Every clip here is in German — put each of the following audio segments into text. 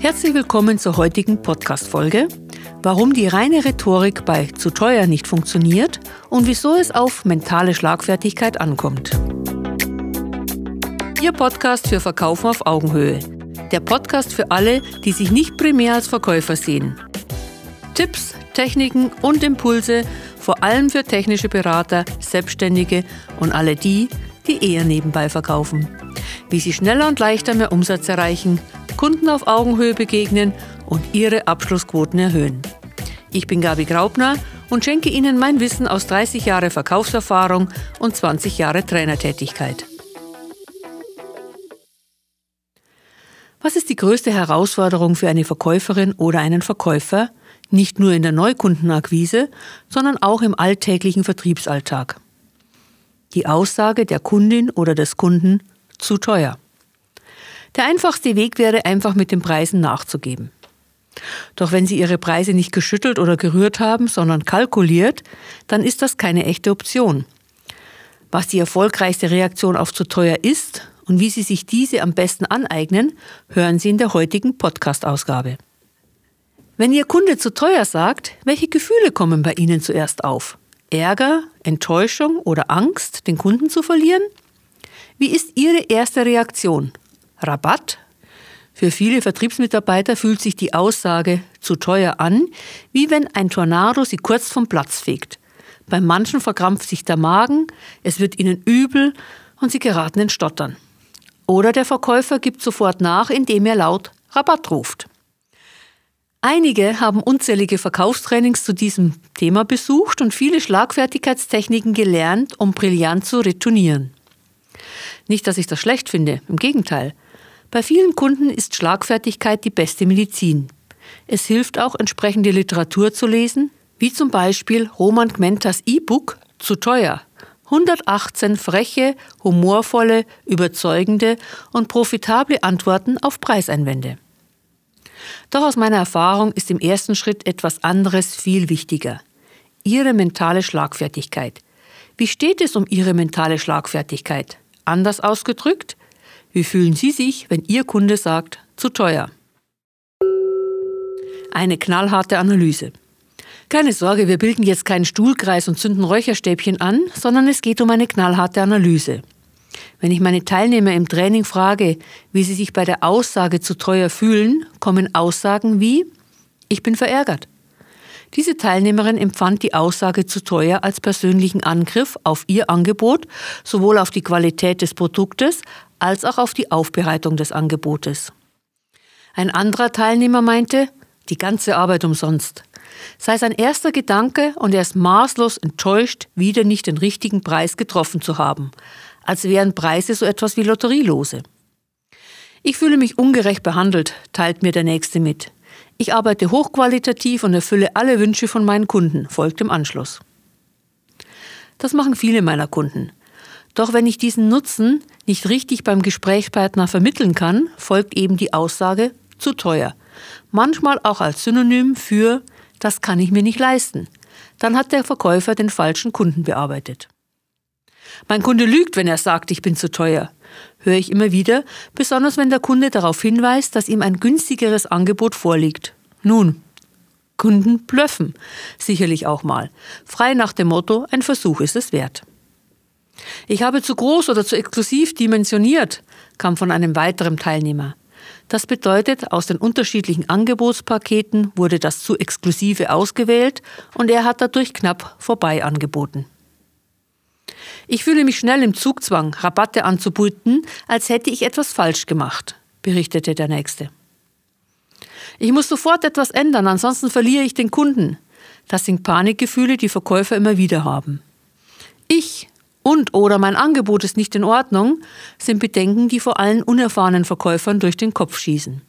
Herzlich willkommen zur heutigen Podcast-Folge. Warum die reine Rhetorik bei zu teuer nicht funktioniert und wieso es auf mentale Schlagfertigkeit ankommt. Ihr Podcast für Verkaufen auf Augenhöhe. Der Podcast für alle, die sich nicht primär als Verkäufer sehen. Tipps, Techniken und Impulse, vor allem für technische Berater, Selbstständige und alle die, die eher nebenbei verkaufen. Wie sie schneller und leichter mehr Umsatz erreichen Kunden auf Augenhöhe begegnen und ihre Abschlussquoten erhöhen. Ich bin Gabi Graubner und schenke Ihnen mein Wissen aus 30 Jahre Verkaufserfahrung und 20 Jahre Trainertätigkeit. Was ist die größte Herausforderung für eine Verkäuferin oder einen Verkäufer, nicht nur in der Neukundenakquise, sondern auch im alltäglichen Vertriebsalltag? Die Aussage der Kundin oder des Kunden zu teuer. Der einfachste Weg wäre einfach mit den Preisen nachzugeben. Doch wenn Sie Ihre Preise nicht geschüttelt oder gerührt haben, sondern kalkuliert, dann ist das keine echte Option. Was die erfolgreichste Reaktion auf zu teuer ist und wie Sie sich diese am besten aneignen, hören Sie in der heutigen Podcast-Ausgabe. Wenn Ihr Kunde zu teuer sagt, welche Gefühle kommen bei Ihnen zuerst auf? Ärger, Enttäuschung oder Angst, den Kunden zu verlieren? Wie ist Ihre erste Reaktion? Rabatt. Für viele Vertriebsmitarbeiter fühlt sich die Aussage zu teuer an, wie wenn ein Tornado sie kurz vom Platz fegt. Bei manchen verkrampft sich der Magen, es wird ihnen übel und sie geraten in Stottern. Oder der Verkäufer gibt sofort nach, indem er laut Rabatt ruft. Einige haben unzählige Verkaufstrainings zu diesem Thema besucht und viele Schlagfertigkeitstechniken gelernt, um brillant zu retournieren. Nicht, dass ich das schlecht finde, im Gegenteil. Bei vielen Kunden ist Schlagfertigkeit die beste Medizin. Es hilft auch, entsprechende Literatur zu lesen, wie zum Beispiel Roman Gmentas E-Book Zu teuer. 118 freche, humorvolle, überzeugende und profitable Antworten auf Preiseinwände. Doch aus meiner Erfahrung ist im ersten Schritt etwas anderes viel wichtiger. Ihre mentale Schlagfertigkeit. Wie steht es um Ihre mentale Schlagfertigkeit? Anders ausgedrückt, wie fühlen Sie sich, wenn Ihr Kunde sagt, zu teuer? Eine knallharte Analyse. Keine Sorge, wir bilden jetzt keinen Stuhlkreis und zünden Räucherstäbchen an, sondern es geht um eine knallharte Analyse. Wenn ich meine Teilnehmer im Training frage, wie sie sich bei der Aussage zu teuer fühlen, kommen Aussagen wie Ich bin verärgert. Diese Teilnehmerin empfand die Aussage zu teuer als persönlichen Angriff auf ihr Angebot, sowohl auf die Qualität des Produktes als auch auf die Aufbereitung des Angebotes. Ein anderer Teilnehmer meinte, die ganze Arbeit umsonst. Sei sein erster Gedanke und er ist maßlos enttäuscht, wieder nicht den richtigen Preis getroffen zu haben, als wären Preise so etwas wie Lotterielose. Ich fühle mich ungerecht behandelt, teilt mir der Nächste mit. Ich arbeite hochqualitativ und erfülle alle Wünsche von meinen Kunden, folgt im Anschluss. Das machen viele meiner Kunden. Doch wenn ich diesen Nutzen nicht richtig beim Gesprächspartner vermitteln kann, folgt eben die Aussage zu teuer. Manchmal auch als Synonym für das kann ich mir nicht leisten. Dann hat der Verkäufer den falschen Kunden bearbeitet. Mein Kunde lügt, wenn er sagt, ich bin zu teuer. Höre ich immer wieder, besonders wenn der Kunde darauf hinweist, dass ihm ein günstigeres Angebot vorliegt. Nun, Kunden blöffen, sicherlich auch mal. Frei nach dem Motto, ein Versuch ist es wert. Ich habe zu groß oder zu exklusiv dimensioniert, kam von einem weiteren Teilnehmer. Das bedeutet, aus den unterschiedlichen Angebotspaketen wurde das zu exklusive ausgewählt und er hat dadurch knapp vorbei angeboten. Ich fühle mich schnell im Zugzwang, Rabatte anzubieten, als hätte ich etwas falsch gemacht, berichtete der Nächste. Ich muss sofort etwas ändern, ansonsten verliere ich den Kunden. Das sind Panikgefühle, die Verkäufer immer wieder haben. Ich und oder mein Angebot ist nicht in Ordnung, sind Bedenken, die vor allen unerfahrenen Verkäufern durch den Kopf schießen.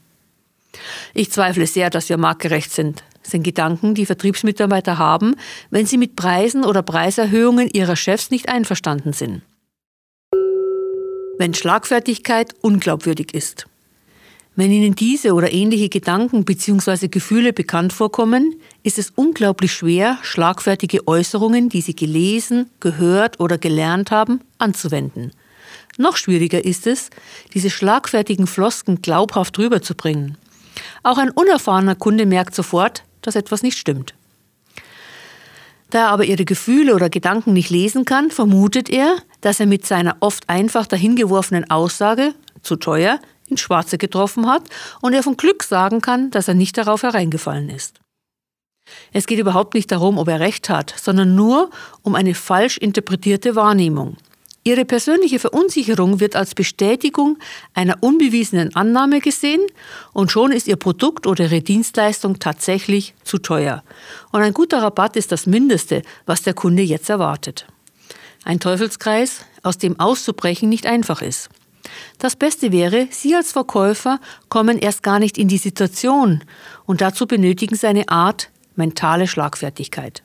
Ich zweifle sehr, dass wir marktgerecht sind sind Gedanken, die Vertriebsmitarbeiter haben, wenn sie mit Preisen oder Preiserhöhungen ihrer Chefs nicht einverstanden sind. Wenn Schlagfertigkeit unglaubwürdig ist. Wenn Ihnen diese oder ähnliche Gedanken bzw. Gefühle bekannt vorkommen, ist es unglaublich schwer, schlagfertige Äußerungen, die Sie gelesen, gehört oder gelernt haben, anzuwenden. Noch schwieriger ist es, diese schlagfertigen Flosken glaubhaft rüberzubringen. Auch ein unerfahrener Kunde merkt sofort, dass etwas nicht stimmt. Da er aber ihre Gefühle oder Gedanken nicht lesen kann, vermutet er, dass er mit seiner oft einfach dahingeworfenen Aussage zu teuer ins Schwarze getroffen hat und er von Glück sagen kann, dass er nicht darauf hereingefallen ist. Es geht überhaupt nicht darum, ob er recht hat, sondern nur um eine falsch interpretierte Wahrnehmung. Ihre persönliche Verunsicherung wird als Bestätigung einer unbewiesenen Annahme gesehen und schon ist Ihr Produkt oder Ihre Dienstleistung tatsächlich zu teuer. Und ein guter Rabatt ist das Mindeste, was der Kunde jetzt erwartet. Ein Teufelskreis, aus dem auszubrechen nicht einfach ist. Das Beste wäre, Sie als Verkäufer kommen erst gar nicht in die Situation und dazu benötigen Sie eine Art mentale Schlagfertigkeit.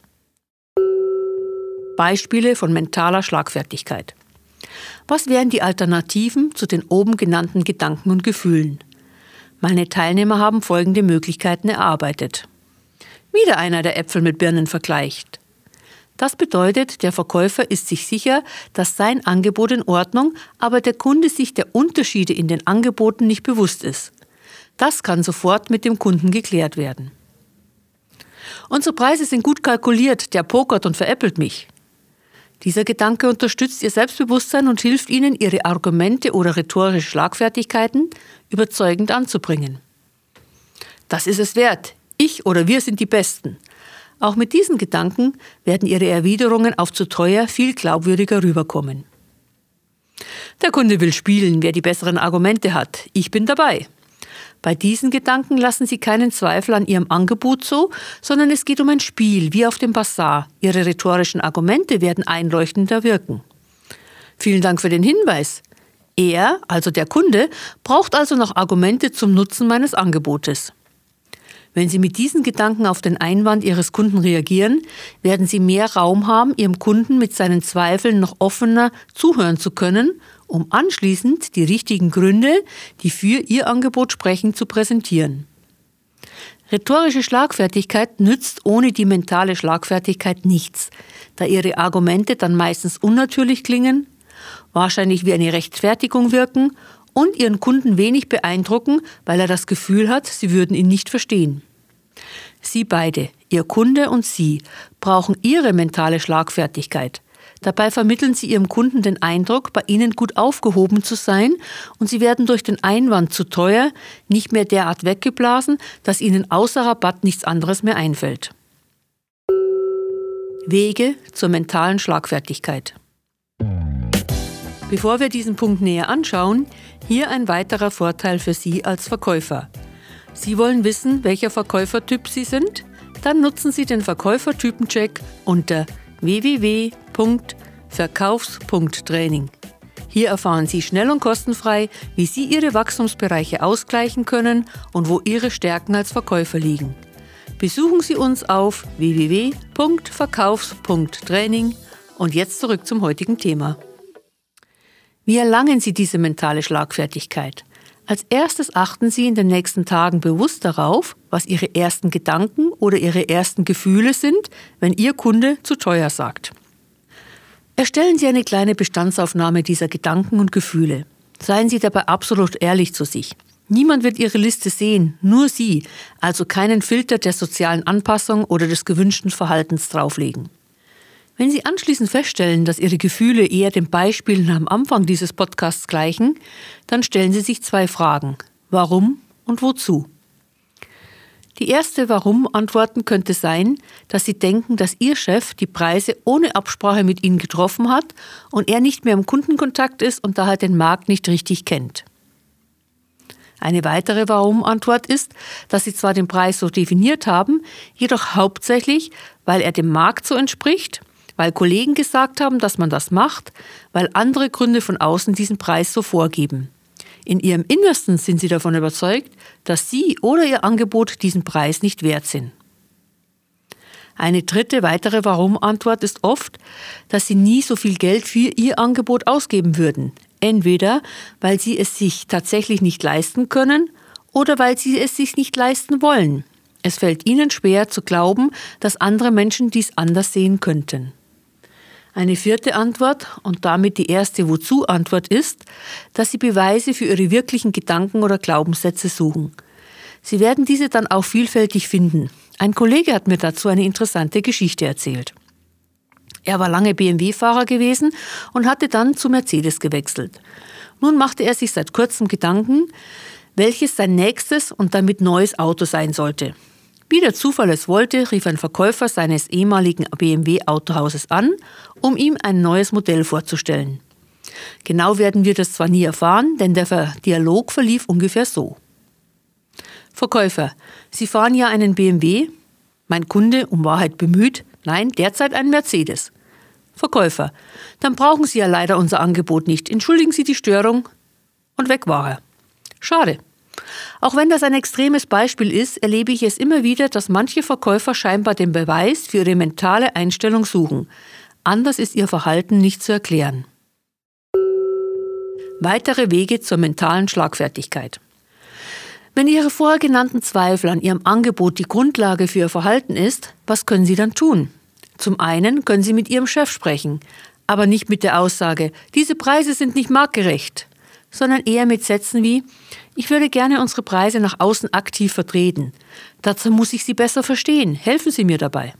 Beispiele von mentaler Schlagfertigkeit. Was wären die Alternativen zu den oben genannten Gedanken und Gefühlen? Meine Teilnehmer haben folgende Möglichkeiten erarbeitet. Wieder einer, der Äpfel mit Birnen vergleicht. Das bedeutet, der Verkäufer ist sich sicher, dass sein Angebot in Ordnung, aber der Kunde sich der Unterschiede in den Angeboten nicht bewusst ist. Das kann sofort mit dem Kunden geklärt werden. Unsere Preise sind gut kalkuliert, der pokert und veräppelt mich. Dieser Gedanke unterstützt Ihr Selbstbewusstsein und hilft Ihnen, Ihre Argumente oder rhetorische Schlagfertigkeiten überzeugend anzubringen. Das ist es wert. Ich oder wir sind die Besten. Auch mit diesen Gedanken werden Ihre Erwiderungen auf zu teuer viel glaubwürdiger rüberkommen. Der Kunde will spielen, wer die besseren Argumente hat. Ich bin dabei. Bei diesen Gedanken lassen Sie keinen Zweifel an Ihrem Angebot zu, sondern es geht um ein Spiel, wie auf dem Bazar. Ihre rhetorischen Argumente werden einleuchtender wirken. Vielen Dank für den Hinweis. Er, also der Kunde, braucht also noch Argumente zum Nutzen meines Angebotes. Wenn Sie mit diesen Gedanken auf den Einwand Ihres Kunden reagieren, werden Sie mehr Raum haben, Ihrem Kunden mit seinen Zweifeln noch offener zuhören zu können, um anschließend die richtigen Gründe, die für Ihr Angebot sprechen, zu präsentieren. Rhetorische Schlagfertigkeit nützt ohne die mentale Schlagfertigkeit nichts, da Ihre Argumente dann meistens unnatürlich klingen, wahrscheinlich wie eine Rechtfertigung wirken und ihren Kunden wenig beeindrucken, weil er das Gefühl hat, sie würden ihn nicht verstehen. Sie beide, Ihr Kunde und Sie, brauchen Ihre mentale Schlagfertigkeit. Dabei vermitteln Sie Ihrem Kunden den Eindruck, bei Ihnen gut aufgehoben zu sein und Sie werden durch den Einwand zu teuer nicht mehr derart weggeblasen, dass Ihnen außer Rabatt nichts anderes mehr einfällt. Wege zur mentalen Schlagfertigkeit. Bevor wir diesen Punkt näher anschauen, hier ein weiterer Vorteil für Sie als Verkäufer. Sie wollen wissen, welcher Verkäufertyp Sie sind? Dann nutzen Sie den Verkäufertypencheck unter www.verkaufs.training. Hier erfahren Sie schnell und kostenfrei, wie Sie Ihre Wachstumsbereiche ausgleichen können und wo Ihre Stärken als Verkäufer liegen. Besuchen Sie uns auf www.verkaufs.training und jetzt zurück zum heutigen Thema. Wie erlangen Sie diese mentale Schlagfertigkeit? Als erstes achten Sie in den nächsten Tagen bewusst darauf, was Ihre ersten Gedanken oder Ihre ersten Gefühle sind, wenn Ihr Kunde zu teuer sagt. Erstellen Sie eine kleine Bestandsaufnahme dieser Gedanken und Gefühle. Seien Sie dabei absolut ehrlich zu sich. Niemand wird Ihre Liste sehen, nur Sie, also keinen Filter der sozialen Anpassung oder des gewünschten Verhaltens drauflegen. Wenn Sie anschließend feststellen, dass Ihre Gefühle eher den Beispielen am Anfang dieses Podcasts gleichen, dann stellen Sie sich zwei Fragen. Warum und wozu? Die erste Warum-Antworten könnte sein, dass Sie denken, dass Ihr Chef die Preise ohne Absprache mit Ihnen getroffen hat und er nicht mehr im Kundenkontakt ist und daher den Markt nicht richtig kennt. Eine weitere Warum-Antwort ist, dass Sie zwar den Preis so definiert haben, jedoch hauptsächlich, weil er dem Markt so entspricht weil Kollegen gesagt haben, dass man das macht, weil andere Gründe von außen diesen Preis so vorgeben. In ihrem Innersten sind sie davon überzeugt, dass sie oder ihr Angebot diesen Preis nicht wert sind. Eine dritte weitere Warum-Antwort ist oft, dass sie nie so viel Geld für ihr Angebot ausgeben würden. Entweder weil sie es sich tatsächlich nicht leisten können oder weil sie es sich nicht leisten wollen. Es fällt ihnen schwer zu glauben, dass andere Menschen dies anders sehen könnten. Eine vierte Antwort und damit die erste Wozu-Antwort ist, dass Sie Beweise für Ihre wirklichen Gedanken oder Glaubenssätze suchen. Sie werden diese dann auch vielfältig finden. Ein Kollege hat mir dazu eine interessante Geschichte erzählt. Er war lange BMW-Fahrer gewesen und hatte dann zu Mercedes gewechselt. Nun machte er sich seit kurzem Gedanken, welches sein nächstes und damit neues Auto sein sollte. Wie der Zufall es wollte, rief ein Verkäufer seines ehemaligen BMW-Autohauses an, um ihm ein neues Modell vorzustellen. Genau werden wir das zwar nie erfahren, denn der Dialog verlief ungefähr so. Verkäufer, Sie fahren ja einen BMW? Mein Kunde, um Wahrheit bemüht, nein, derzeit ein Mercedes. Verkäufer, dann brauchen Sie ja leider unser Angebot nicht. Entschuldigen Sie die Störung. Und weg war er. Schade. Auch wenn das ein extremes Beispiel ist, erlebe ich es immer wieder, dass manche Verkäufer scheinbar den Beweis für ihre mentale Einstellung suchen. Anders ist ihr Verhalten nicht zu erklären. Weitere Wege zur mentalen Schlagfertigkeit. Wenn Ihre vorher genannten Zweifel an Ihrem Angebot die Grundlage für Ihr Verhalten ist, was können Sie dann tun? Zum einen können Sie mit Ihrem Chef sprechen, aber nicht mit der Aussage, diese Preise sind nicht marktgerecht, sondern eher mit Sätzen wie, ich würde gerne unsere Preise nach außen aktiv vertreten. Dazu muss ich Sie besser verstehen. Helfen Sie mir dabei.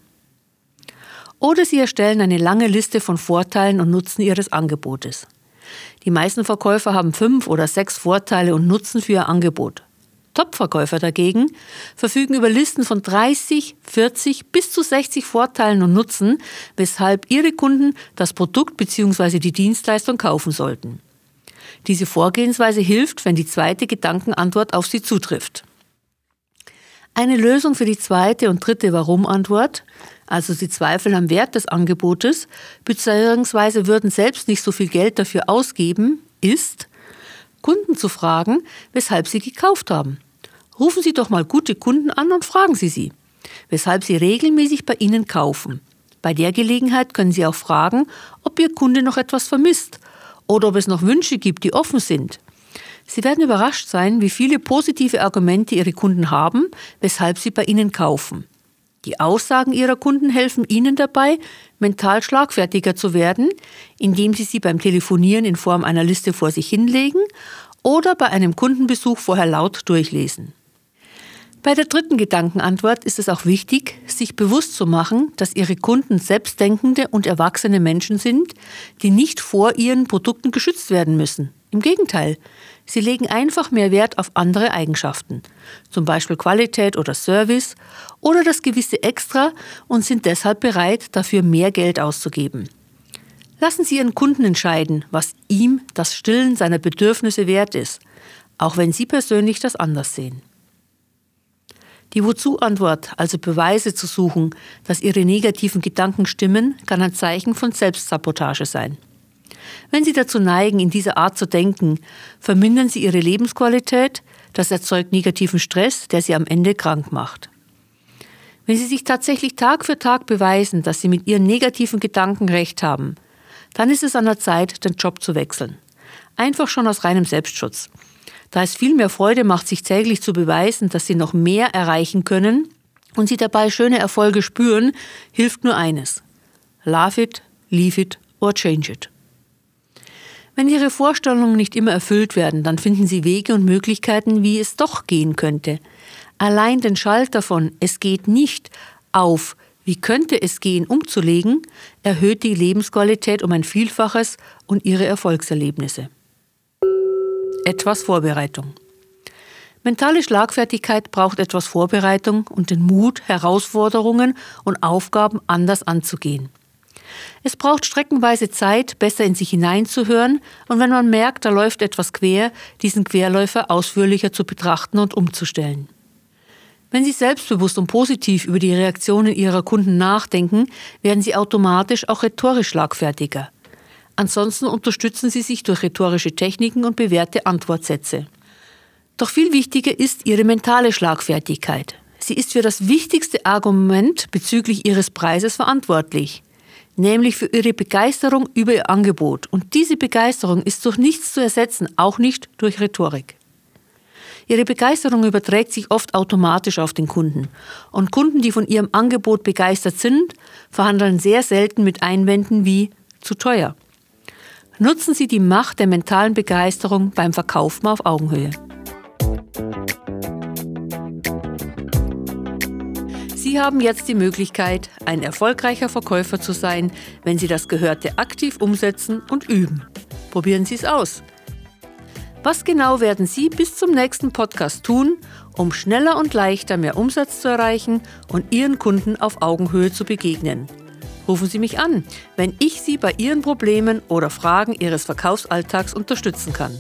Oder Sie erstellen eine lange Liste von Vorteilen und Nutzen Ihres Angebotes. Die meisten Verkäufer haben fünf oder sechs Vorteile und Nutzen für ihr Angebot. Top-Verkäufer dagegen verfügen über Listen von 30, 40 bis zu 60 Vorteilen und Nutzen, weshalb ihre Kunden das Produkt bzw. die Dienstleistung kaufen sollten. Diese Vorgehensweise hilft, wenn die zweite Gedankenantwort auf sie zutrifft. Eine Lösung für die zweite und dritte Warum-Antwort, also sie zweifeln am Wert des Angebotes, bzw. würden selbst nicht so viel Geld dafür ausgeben, ist, Kunden zu fragen, weshalb sie gekauft haben. Rufen Sie doch mal gute Kunden an und fragen Sie sie, weshalb sie regelmäßig bei Ihnen kaufen. Bei der Gelegenheit können Sie auch fragen, ob Ihr Kunde noch etwas vermisst oder ob es noch Wünsche gibt, die offen sind. Sie werden überrascht sein, wie viele positive Argumente Ihre Kunden haben, weshalb sie bei Ihnen kaufen. Die Aussagen Ihrer Kunden helfen Ihnen dabei, mental schlagfertiger zu werden, indem Sie sie beim Telefonieren in Form einer Liste vor sich hinlegen oder bei einem Kundenbesuch vorher laut durchlesen. Bei der dritten Gedankenantwort ist es auch wichtig, sich bewusst zu machen, dass Ihre Kunden selbstdenkende und erwachsene Menschen sind, die nicht vor ihren Produkten geschützt werden müssen. Im Gegenteil, sie legen einfach mehr Wert auf andere Eigenschaften, zum Beispiel Qualität oder Service oder das gewisse Extra und sind deshalb bereit, dafür mehr Geld auszugeben. Lassen Sie Ihren Kunden entscheiden, was ihm das Stillen seiner Bedürfnisse wert ist, auch wenn Sie persönlich das anders sehen. Die Wozu-Antwort, also Beweise zu suchen, dass Ihre negativen Gedanken stimmen, kann ein Zeichen von Selbstsabotage sein. Wenn Sie dazu neigen, in dieser Art zu denken, vermindern Sie Ihre Lebensqualität, das erzeugt negativen Stress, der Sie am Ende krank macht. Wenn Sie sich tatsächlich Tag für Tag beweisen, dass Sie mit Ihren negativen Gedanken recht haben, dann ist es an der Zeit, den Job zu wechseln. Einfach schon aus reinem Selbstschutz. Da es viel mehr Freude macht, sich täglich zu beweisen, dass sie noch mehr erreichen können und sie dabei schöne Erfolge spüren, hilft nur eines. Love it, leave it or change it. Wenn Ihre Vorstellungen nicht immer erfüllt werden, dann finden Sie Wege und Möglichkeiten, wie es doch gehen könnte. Allein den Schalter von Es geht nicht auf Wie könnte es gehen umzulegen, erhöht die Lebensqualität um ein Vielfaches und Ihre Erfolgserlebnisse etwas Vorbereitung. Mentale Schlagfertigkeit braucht etwas Vorbereitung und den Mut, Herausforderungen und Aufgaben anders anzugehen. Es braucht streckenweise Zeit, besser in sich hineinzuhören und wenn man merkt, da läuft etwas quer, diesen Querläufer ausführlicher zu betrachten und umzustellen. Wenn Sie selbstbewusst und positiv über die Reaktionen Ihrer Kunden nachdenken, werden Sie automatisch auch rhetorisch schlagfertiger. Ansonsten unterstützen sie sich durch rhetorische Techniken und bewährte Antwortsätze. Doch viel wichtiger ist ihre mentale Schlagfertigkeit. Sie ist für das wichtigste Argument bezüglich ihres Preises verantwortlich, nämlich für ihre Begeisterung über ihr Angebot. Und diese Begeisterung ist durch nichts zu ersetzen, auch nicht durch Rhetorik. Ihre Begeisterung überträgt sich oft automatisch auf den Kunden. Und Kunden, die von ihrem Angebot begeistert sind, verhandeln sehr selten mit Einwänden wie zu teuer. Nutzen Sie die Macht der mentalen Begeisterung beim Verkaufen auf Augenhöhe. Sie haben jetzt die Möglichkeit, ein erfolgreicher Verkäufer zu sein, wenn Sie das Gehörte aktiv umsetzen und üben. Probieren Sie es aus. Was genau werden Sie bis zum nächsten Podcast tun, um schneller und leichter mehr Umsatz zu erreichen und Ihren Kunden auf Augenhöhe zu begegnen? Rufen Sie mich an, wenn ich Sie bei Ihren Problemen oder Fragen Ihres Verkaufsalltags unterstützen kann.